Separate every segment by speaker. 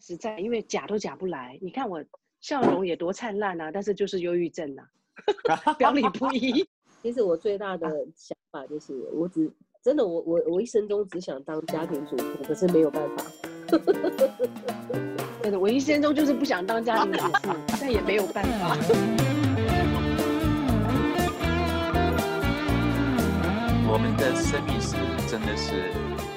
Speaker 1: 实在，因为假都假不来。你看我笑容也多灿烂啊，但是就是忧郁症啊，表里不一。
Speaker 2: 其实我最大的想法就是，我只真的我我我一生中只想当家庭主妇，可是没有办法。
Speaker 1: 真的，我一生中就是不想当家庭主妇，但也没有办法。
Speaker 3: 我们的生命是真的是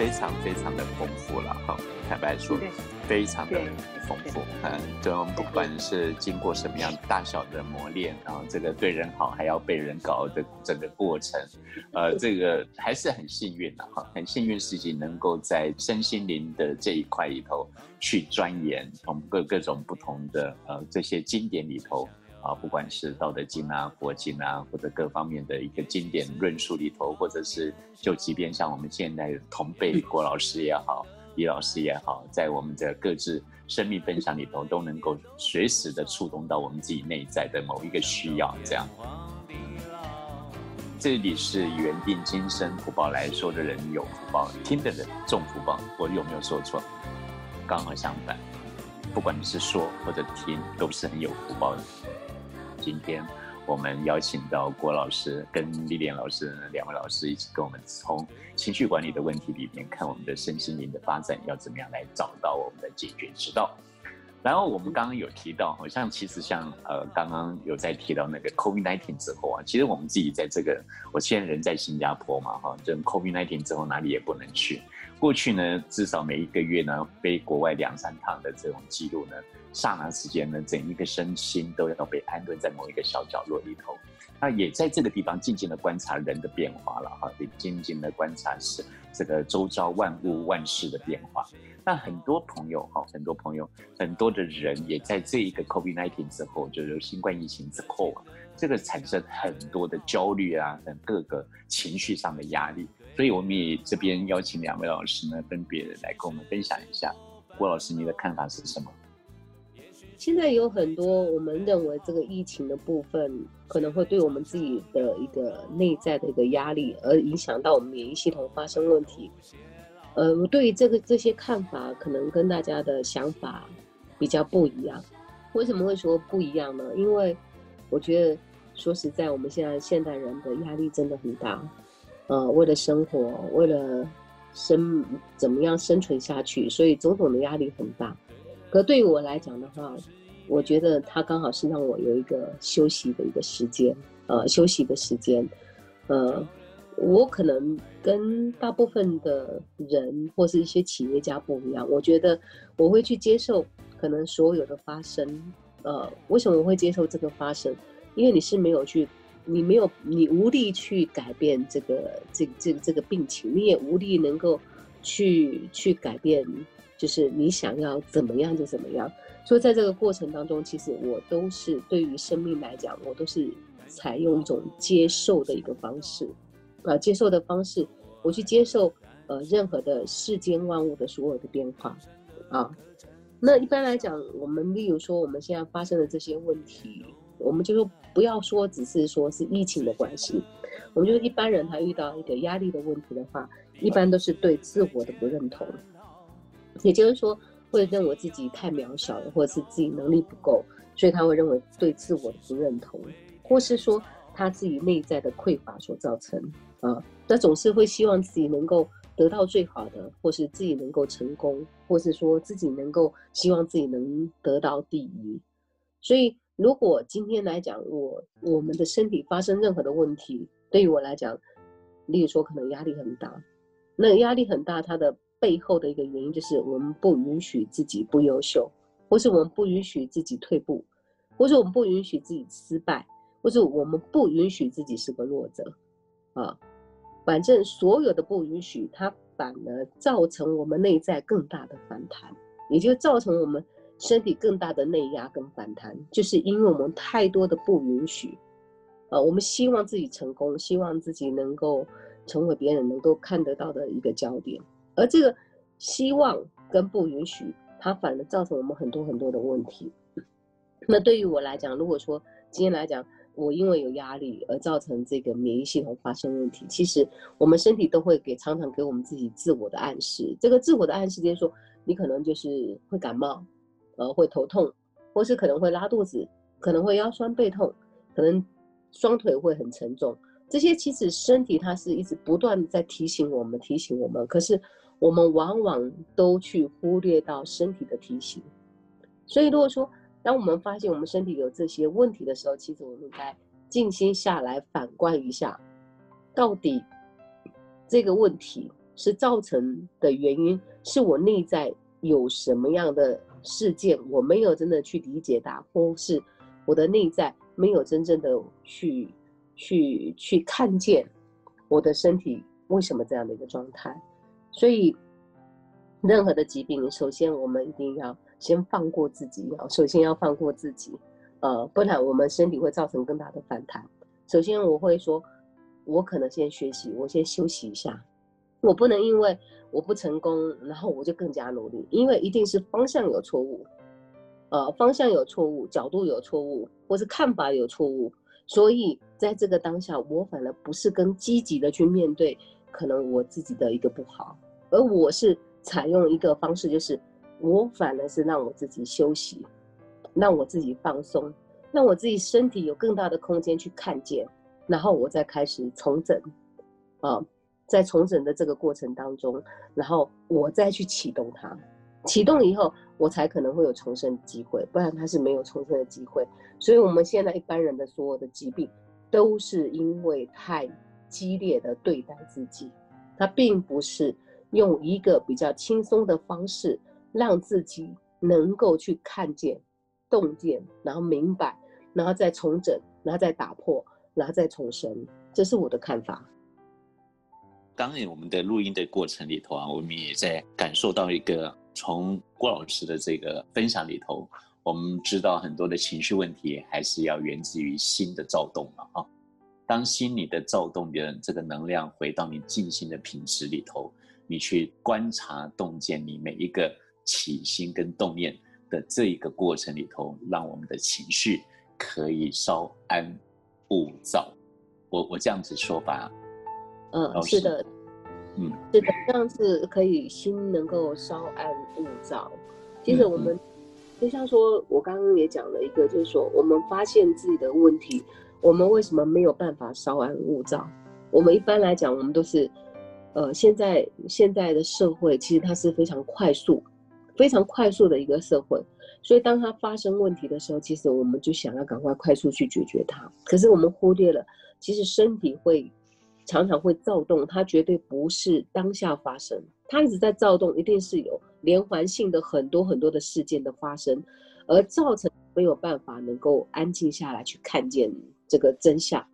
Speaker 3: 非常非常的丰富了哈，坦白说，非常的丰富。嗯，对，我们不管是经过什么样大小的磨练，然后这个对人好还要被人搞的整个过程，呃，这个还是很幸运的哈，很幸运自己能够在身心灵的这一块里头去钻研，从各各种不同的呃这些经典里头。啊，不管是《道德经》啊、佛经啊，或者各方面的一个经典论述里头，或者是就即便像我们现在同辈郭老师也好、李老师也好，在我们的各自生命分享里头，都能够随时的触动到我们自己内在的某一个需要。这样，这里是缘定今生福报来说的人有福报，听的人重福报。我有没有说错？刚好相反，不管你是说或者听，都是很有福报的。今天我们邀请到郭老师跟丽莲老师两位老师一起跟我们从情绪管理的问题里面看我们的身心灵的发展要怎么样来找到我们的解决之道。然后我们刚刚有提到，好像其实像呃刚刚有在提到那个 COVID-19 之后啊，其实我们自己在这个我现在人在新加坡嘛哈，这 COVID-19 之后哪里也不能去。过去呢，至少每一个月呢飞国外两三趟的这种记录呢。刹那时间呢，整一个身心都要被安顿在某一个小角落里头，那也在这个地方静静的观察人的变化了哈，也静静的观察是这个周遭万物万事的变化。那很多朋友哈，很多朋友，很多的人也在这一个 COVID-19 之后，就是新冠疫情之后，这个产生很多的焦虑啊，等各个情绪上的压力。所以我们也这边邀请两位老师呢，分别来跟我们分享一下。郭老师，你的看法是什么？
Speaker 2: 现在有很多我们认为这个疫情的部分可能会对我们自己的一个内在的一个压力，而影响到我们免疫系统发生问题。呃，我对于这个这些看法可能跟大家的想法比较不一样。为什么会说不一样呢？因为我觉得说实在，我们现在现代人的压力真的很大。呃，为了生活，为了生怎么样生存下去，所以种种的压力很大。可对于我来讲的话，我觉得它刚好是让我有一个休息的一个时间，呃，休息的时间，呃，我可能跟大部分的人或是一些企业家不一样，我觉得我会去接受可能所有的发生，呃，为什么我会接受这个发生？因为你是没有去，你没有，你无力去改变这个这这这个病情，你也无力能够去去改变。就是你想要怎么样就怎么样，所以在这个过程当中，其实我都是对于生命来讲，我都是采用一种接受的一个方式，啊，接受的方式，我去接受呃任何的世间万物的所有的变化，啊，那一般来讲，我们例如说我们现在发生的这些问题，我们就说不要说只是说是疫情的关系，我们就一般人他遇到一个压力的问题的话，一般都是对自我的不认同。也就是说，会认为自己太渺小了，或者是自己能力不够，所以他会认为对自我的不认同，或是说他自己内在的匮乏所造成啊。那总是会希望自己能够得到最好的，或是自己能够成功，或是说自己能够希望自己能得到第一。所以，如果今天来讲，我我们的身体发生任何的问题，对于我来讲，例如说可能压力很大，那压力很大，它的。背后的一个原因就是我们不允许自己不优秀，或是我们不允许自己退步，或是我们不允许自己失败，或是我们不允许自己是个弱者，啊，反正所有的不允许，它反而造成我们内在更大的反弹，也就造成我们身体更大的内压跟反弹，就是因为我们太多的不允许，啊，我们希望自己成功，希望自己能够成为别人能够看得到的一个焦点。而这个希望跟不允许，它反而造成我们很多很多的问题。那对于我来讲，如果说今天来讲，我因为有压力而造成这个免疫系统发生问题，其实我们身体都会给常常给我们自己自我的暗示。这个自我的暗示就是说，你可能就是会感冒，呃，会头痛，或是可能会拉肚子，可能会腰酸背痛，可能双腿会很沉重。这些其实身体它是一直不断在提醒我们，提醒我们。可是我们往往都去忽略到身体的提醒。所以如果说，当我们发现我们身体有这些问题的时候，其实我们该静心下来反观一下，到底这个问题是造成的原因是我内在有什么样的事件我没有真的去理解它，或是我的内在没有真正的去。去去看见我的身体为什么这样的一个状态，所以任何的疾病，首先我们一定要先放过自己，要首先要放过自己，呃，不然我们身体会造成更大的反弹。首先我会说，我可能先学习，我先休息一下，我不能因为我不成功，然后我就更加努力，因为一定是方向有错误，呃，方向有错误，角度有错误，或是看法有错误。所以，在这个当下，我反而不是更积极的去面对可能我自己的一个不好，而我是采用一个方式，就是我反而是让我自己休息，让我自己放松，让我自己身体有更大的空间去看见，然后我再开始重整，啊，在重整的这个过程当中，然后我再去启动它。启动以后，我才可能会有重生机会，不然他是没有重生的机会。所以，我们现在一般人的所有的疾病，都是因为太激烈的对待自己，他并不是用一个比较轻松的方式，让自己能够去看见、洞见，然后明白，然后再重整，然后再打破，然后再重生。这是我的看法。
Speaker 3: 当然，我们的录音的过程里头啊，我们也在感受到一个。从郭老师的这个分享里头，我们知道很多的情绪问题还是要源自于心的躁动嘛啊。当心里的躁动的这个能量回到你静心的品质里头，你去观察洞见你每一个起心跟动念的这一个过程里头，让我们的情绪可以稍安勿躁。我我这样子说吧，
Speaker 2: 嗯，是的。
Speaker 3: 嗯，
Speaker 2: 是的，这样子可以心能够稍安勿躁。其实我们就像说，我刚刚也讲了一个，就是说我们发现自己的问题，我们为什么没有办法稍安勿躁？我们一般来讲，我们都是，呃，现在现在的社会其实它是非常快速、非常快速的一个社会，所以当它发生问题的时候，其实我们就想要赶快快速去解决它。可是我们忽略了，其实身体会。常常会躁动，它绝对不是当下发生，它一直在躁动，一定是有连环性的很多很多的事件的发生，而造成没有办法能够安静下来去看见这个真相。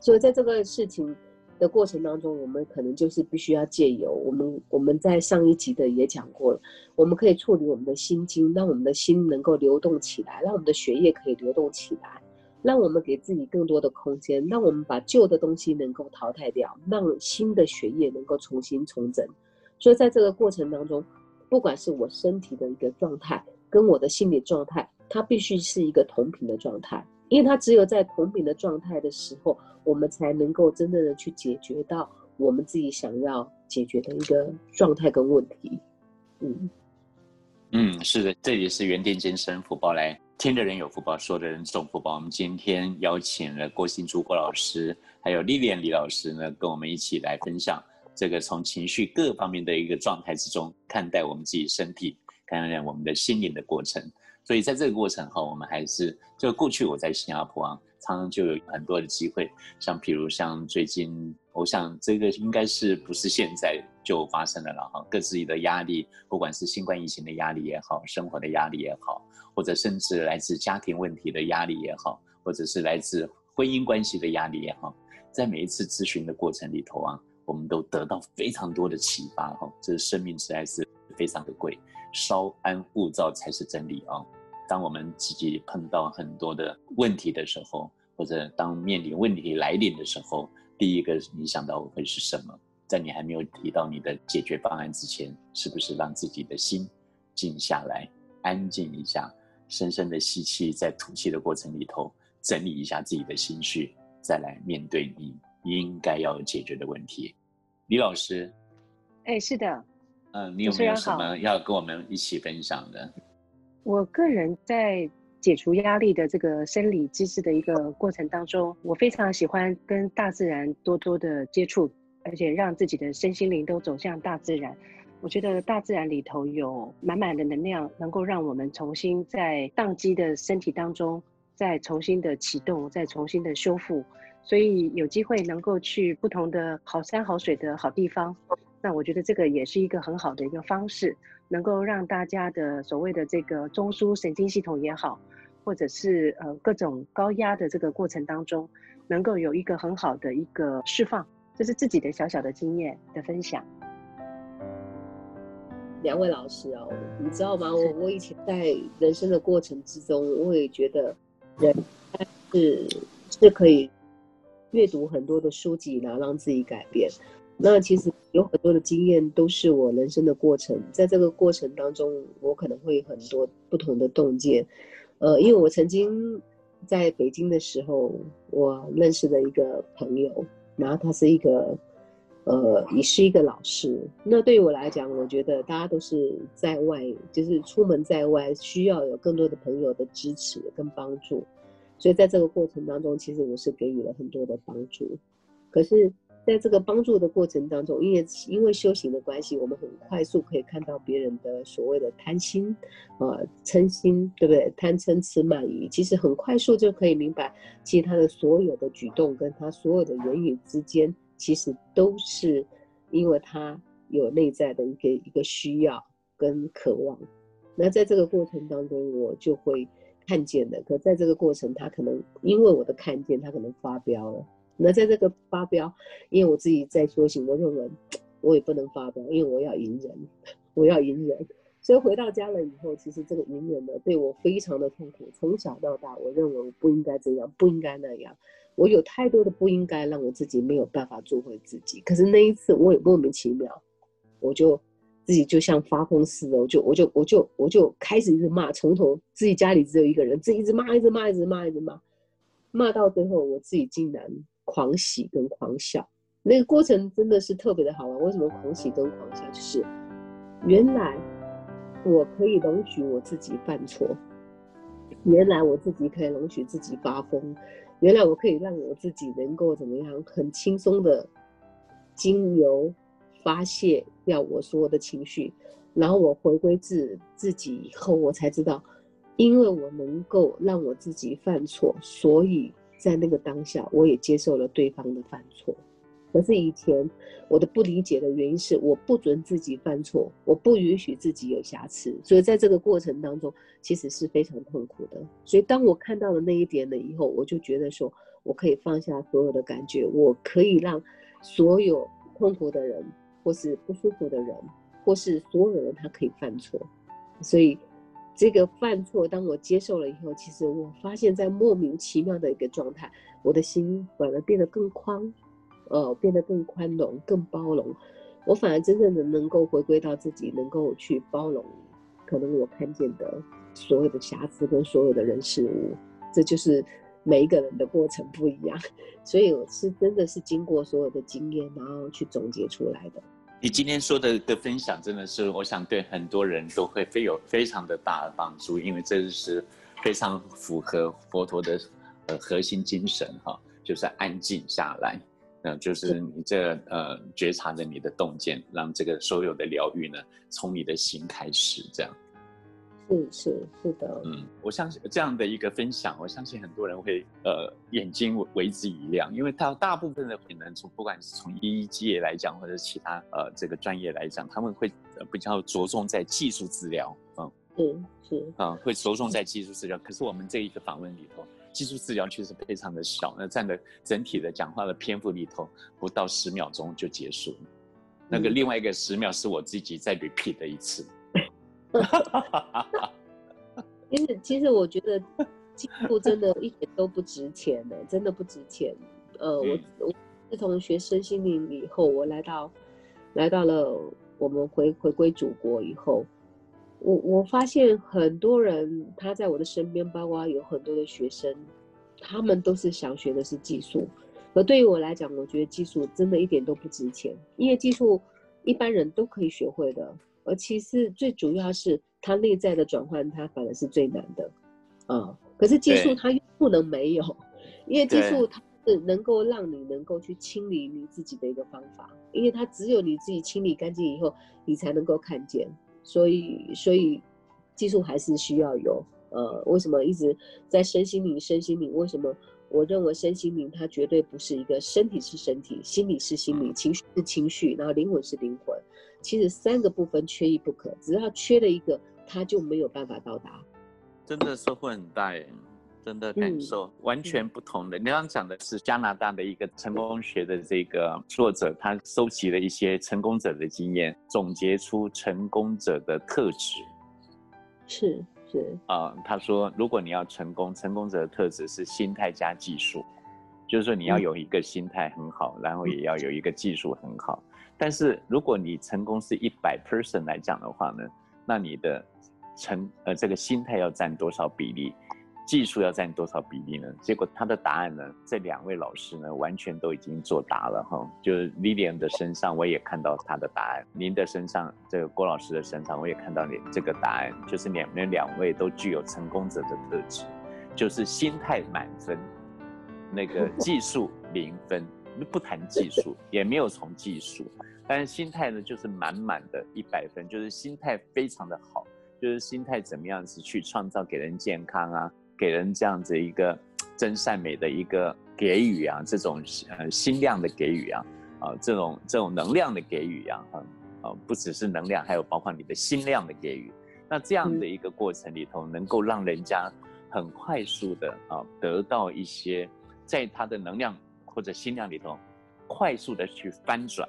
Speaker 2: 所以在这个事情的过程当中，我们可能就是必须要借由我们我们在上一集的也讲过了，我们可以处理我们的心经，让我们的心能够流动起来，让我们的血液可以流动起来。让我们给自己更多的空间，让我们把旧的东西能够淘汰掉，让新的血液能够重新重整。所以在这个过程当中，不管是我身体的一个状态，跟我的心理状态，它必须是一个同频的状态，因为它只有在同频的状态的时候，我们才能够真正的去解决到我们自己想要解决的一个状态跟问题。嗯
Speaker 3: 嗯，是的，这里是原定健身福报来。听的人有福报，说的人中福报。我们今天邀请了郭新珠郭老师，还有丽莲李老师呢，跟我们一起来分享这个从情绪各方面的一个状态之中看待我们自己身体，看待我们的心灵的过程。所以在这个过程哈，我们还是就过去我在新加坡啊，常常就有很多的机会，像比如像最近，我想这个应该是不是现在就发生了了哈，各自己的压力，不管是新冠疫情的压力也好，生活的压力也好。或者甚至来自家庭问题的压力也好，或者是来自婚姻关系的压力也好，在每一次咨询的过程里头啊，我们都得到非常多的启发哈。这生命实在是非常的贵，稍安勿躁才是真理啊。当我们自己碰到很多的问题的时候，或者当面临问题来临的时候，第一个你想到会是什么？在你还没有提到你的解决方案之前，是不是让自己的心静下来，安静一下？深深的吸气，在吐气的过程里头，整理一下自己的心绪，再来面对你应该要解决的问题。李老师，
Speaker 1: 哎，是的，
Speaker 3: 嗯，你有没有什么要跟我们一起分享的？
Speaker 1: 我个人在解除压力的这个生理机制的一个过程当中，我非常喜欢跟大自然多多的接触，而且让自己的身心灵都走向大自然。我觉得大自然里头有满满的能量，能够让我们重新在宕机的身体当中再重新的启动，再重新的修复。所以有机会能够去不同的好山好水的好地方，那我觉得这个也是一个很好的一个方式，能够让大家的所谓的这个中枢神经系统也好，或者是呃各种高压的这个过程当中，能够有一个很好的一个释放，这是自己的小小的经验的分享。
Speaker 2: 两位老师哦，你知道吗？我我以前在人生的过程之中，我也觉得人是是可以。阅读很多的书籍，然后让自己改变。那其实有很多的经验都是我人生的过程，在这个过程当中，我可能会很多不同的洞见。呃，因为我曾经在北京的时候，我认识了一个朋友，然后他是一个呃，也是一个老师。那对于我来讲，我觉得大家都是在外，就是出门在外，需要有更多的朋友的支持跟帮助。所以在这个过程当中，其实我是给予了很多的帮助。可是，在这个帮助的过程当中，因为因为修行的关系，我们很快速可以看到别人的所谓的贪心啊、嗔心，对不对？贪嗔痴慢疑，其实很快速就可以明白，其实他的所有的举动跟他所有的言语之间，其实都是因为他有内在的一个一个需要跟渴望。那在这个过程当中，我就会。看见的，可在这个过程，他可能因为我的看见，他可能发飙了。那在这个发飙，因为我自己在修行，我认为我也不能发飙，因为我要隐忍，我要隐忍。所以回到家了以后，其实这个隐忍呢，对我非常的痛苦。从小到大，我认为我不应该这样，不应该那样。我有太多的不应该，让我自己没有办法做回自己。可是那一次，我也莫名其妙，我就。自己就像发疯似的，我就我就我就我就开始一直骂，从头自己家里只有一个人，自己一直骂，一直骂，一直骂，一直骂，骂到最后，我自己竟然狂喜跟狂笑，那个过程真的是特别的好玩。为什么狂喜跟狂笑？就是原来我可以容许我自己犯错，原来我自己可以容许自己发疯，原来我可以让我自己能够怎么样，很轻松的经由。发泄掉我所有的情绪，然后我回归自自己以后，我才知道，因为我能够让我自己犯错，所以在那个当下，我也接受了对方的犯错。可是以前我的不理解的原因是，我不准自己犯错，我不允许自己有瑕疵，所以在这个过程当中，其实是非常痛苦的。所以当我看到了那一点了以后，我就觉得说，我可以放下所有的感觉，我可以让所有痛苦的人。或是不舒服的人，或是所有人，他可以犯错，所以这个犯错，当我接受了以后，其实我发现，在莫名其妙的一个状态，我的心反而变得更宽，呃，变得更宽容、更包容。我反而真正的能够回归到自己，能够去包容，可能我看见的所有的瑕疵跟所有的人事物，这就是每一个人的过程不一样，所以我是真的是经过所有的经验，然后去总结出来的。
Speaker 3: 你今天说的的分享，真的是我想对很多人都会非有非常的大的帮助，因为这是非常符合佛陀的呃核心精神哈，就是安静下来，嗯，就是你这呃觉察着你的洞见，让这个所有的疗愈呢从你的心开始，这样。
Speaker 2: 是是是的，
Speaker 3: 嗯，我相信这样的一个分享，我相信很多人会呃眼睛为之一亮，因为他大部分的可能从不管是从医界来讲，或者其他呃这个专业来讲，他们会比较着重在技术治疗，
Speaker 2: 嗯，是是
Speaker 3: 啊，会着重在技术治疗。可是我们这一个访问里头，技术治疗确实非常的小，那占的整体的讲话的篇幅里头不到十秒钟就结束，那个另外一个十秒是我自己再 repeat 的一次。
Speaker 2: 其实，其实我觉得进步真的一点都不值钱呢，真的不值钱。呃，我我自从学身心灵以后，我来到来到了我们回回归祖国以后，我我发现很多人他在我的身边，包括有很多的学生，他们都是想学的是技术。而对于我来讲，我觉得技术真的一点都不值钱，因为技术。一般人都可以学会的。而其实，最主要是它内在的转换，它反而是最难的，啊。可是技术它又不能没有，因为技术它是能够让你能够去清理你自己的一个方法，因为它只有你自己清理干净以后，你才能够看见。所以，所以技术还是需要有。呃，为什么一直在身心灵？身心灵为什么？我认为身心灵它绝对不是一个身体是身体，心理是心理，情绪是情绪，然后灵魂是灵魂。其实三个部分缺一不可，只要缺了一个，它就没有办法到达。
Speaker 3: 真的收获很大耶，真的感受完全不同的。你刚刚讲的是加拿大的一个成功学的这个作者，他收集了一些成功者的经验，总结出成功者的特质。
Speaker 2: 是。是
Speaker 3: 啊，他说，如果你要成功，成功者的特质是心态加技术，就是说你要有一个心态很好，然后也要有一个技术很好。但是如果你成功是一百 percent 来讲的话呢，那你的成呃这个心态要占多少比例？技术要占多少比例呢？结果他的答案呢？这两位老师呢，完全都已经作答了哈。就是 Lilian 的身上，我也看到他的答案；您的身上，这个郭老师的身上，我也看到你这个答案。就是两们两位都具有成功者的特质，就是心态满分，那个技术零分，不谈技术，也没有从技术，但是心态呢，就是满满的一百分，就是心态非常的好，就是心态怎么样子去创造给人健康啊。给人这样子一个 真善美的一个给予啊，这种呃心量的给予啊，啊这种这种能量的给予啊，啊不只是能量，还有包括你的心量的给予。那这样的一个过程里头，能够让人家很快速的啊得到一些，在他的能量或者心量里头，快速的去翻转。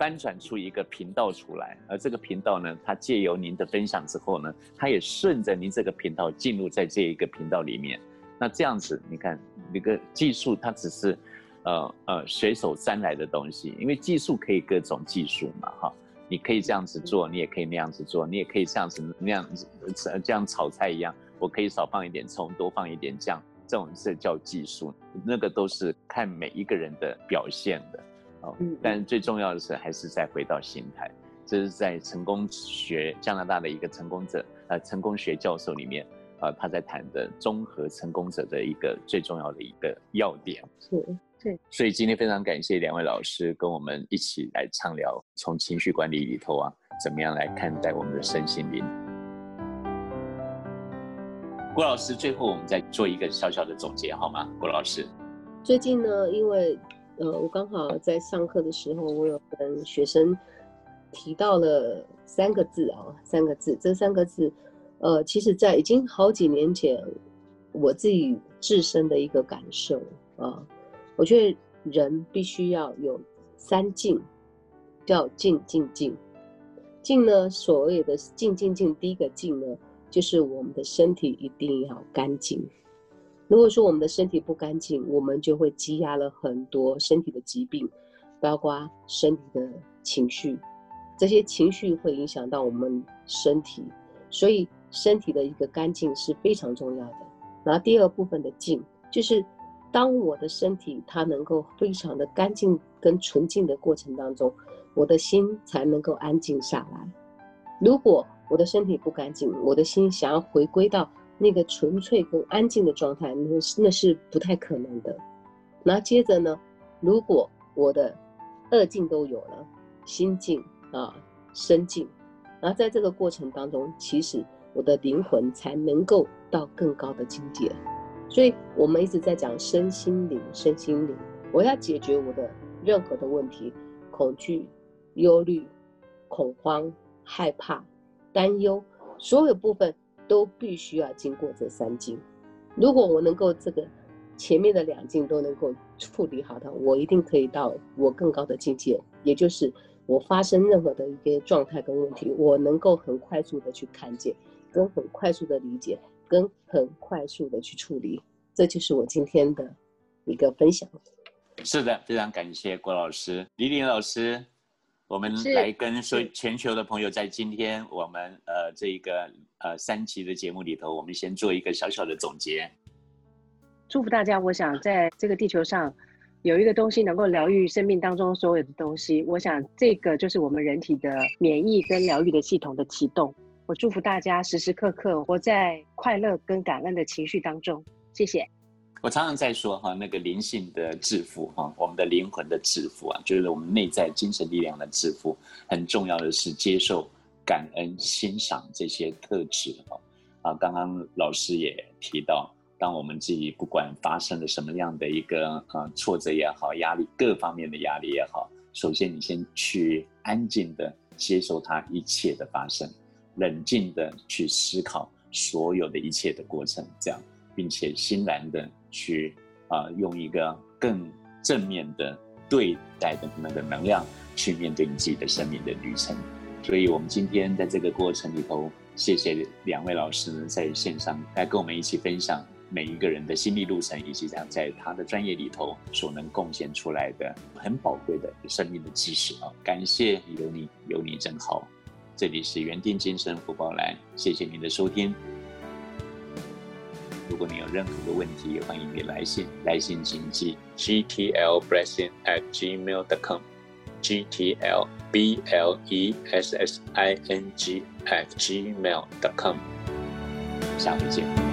Speaker 3: 翻转出一个频道出来，而这个频道呢，它借由您的分享之后呢，它也顺着您这个频道进入在这一个频道里面。那这样子，你看，那个技术它只是，呃呃，随手沾来的东西，因为技术可以各种技术嘛，哈，你可以这样子做，你也可以那样子做，你也可以这样子那样子，这样炒菜一样，我可以少放一点葱，多放一点酱，这种是叫技术，那个都是看每一个人的表现的。哦，但最重要的是，还是再回到心态。这是在成功学加拿大的一个成功者，呃，成功学教授里面，呃，他在谈的综合成功者的一个最重要的一个要点。
Speaker 2: 是，对。
Speaker 3: 所以今天非常感谢两位老师跟我们一起来畅聊，从情绪管理里头啊，怎么样来看待我们的身心灵。郭老师，最后我们再做一个小小的总结，好吗？郭老师，
Speaker 2: 最近呢，因为。呃，我刚好在上课的时候，我有跟学生提到了三个字啊，三个字，这三个字，呃，其实在已经好几年前，我自己自身的一个感受啊，我觉得人必须要有三静，叫静静静，静呢，所谓的静静静，第一个静呢，就是我们的身体一定要干净。如果说我们的身体不干净，我们就会积压了很多身体的疾病，包括身体的情绪，这些情绪会影响到我们身体，所以身体的一个干净是非常重要的。然后第二部分的净，就是当我的身体它能够非常的干净跟纯净的过程当中，我的心才能够安静下来。如果我的身体不干净，我的心想要回归到。那个纯粹跟安静的状态，那是那是不太可能的。那接着呢，如果我的二境都有了，心境啊、身境，然后在这个过程当中，其实我的灵魂才能够到更高的境界。所以我们一直在讲身心灵，身心灵，我要解决我的任何的问题，恐惧、忧虑、恐慌、害怕、担忧，所有部分。都必须要经过这三境。如果我能够这个前面的两境都能够处理好的，我一定可以到我更高的境界。也就是我发生任何的一个状态跟问题，我能够很快速的去看见，跟很快速的理解，跟很快速的去处理。这就是我今天的一个分享。
Speaker 3: 是的，非常感谢郭老师、李林老师。我们来跟所全球的朋友，在今天我们呃这一个呃三期的节目里头，我们先做一个小小的总结。
Speaker 1: 祝福大家！我想在这个地球上，有一个东西能够疗愈生命当中所有的东西，我想这个就是我们人体的免疫跟疗愈的系统的启动。我祝福大家时时刻刻活在快乐跟感恩的情绪当中。谢谢。
Speaker 3: 我常常在说哈，那个灵性的致富哈，我们的灵魂的致富啊，就是我们内在精神力量的致富。很重要的是接受、感恩、欣赏这些特质哈。啊，刚刚老师也提到，当我们自己不管发生了什么样的一个呃挫折也好、压力各方面的压力也好，首先你先去安静的接受它一切的发生，冷静的去思考所有的一切的过程，这样。并且欣然的去啊，用一个更正面的对待的那个能量去面对你自己的生命的旅程。所以，我们今天在这个过程里头，谢谢两位老师呢，在线上来跟我们一起分享每一个人的心理路程，以及他在他的专业里头所能贡献出来的很宝贵的生命的知识啊！感谢有你，有你真好。这里是原定精神福报来，谢谢您的收听。如果你有任何的问题，欢迎你来信。来信请寄 g t l blessing at gmail dot com g t l b l e s s i n g at gmail dot com。下回见。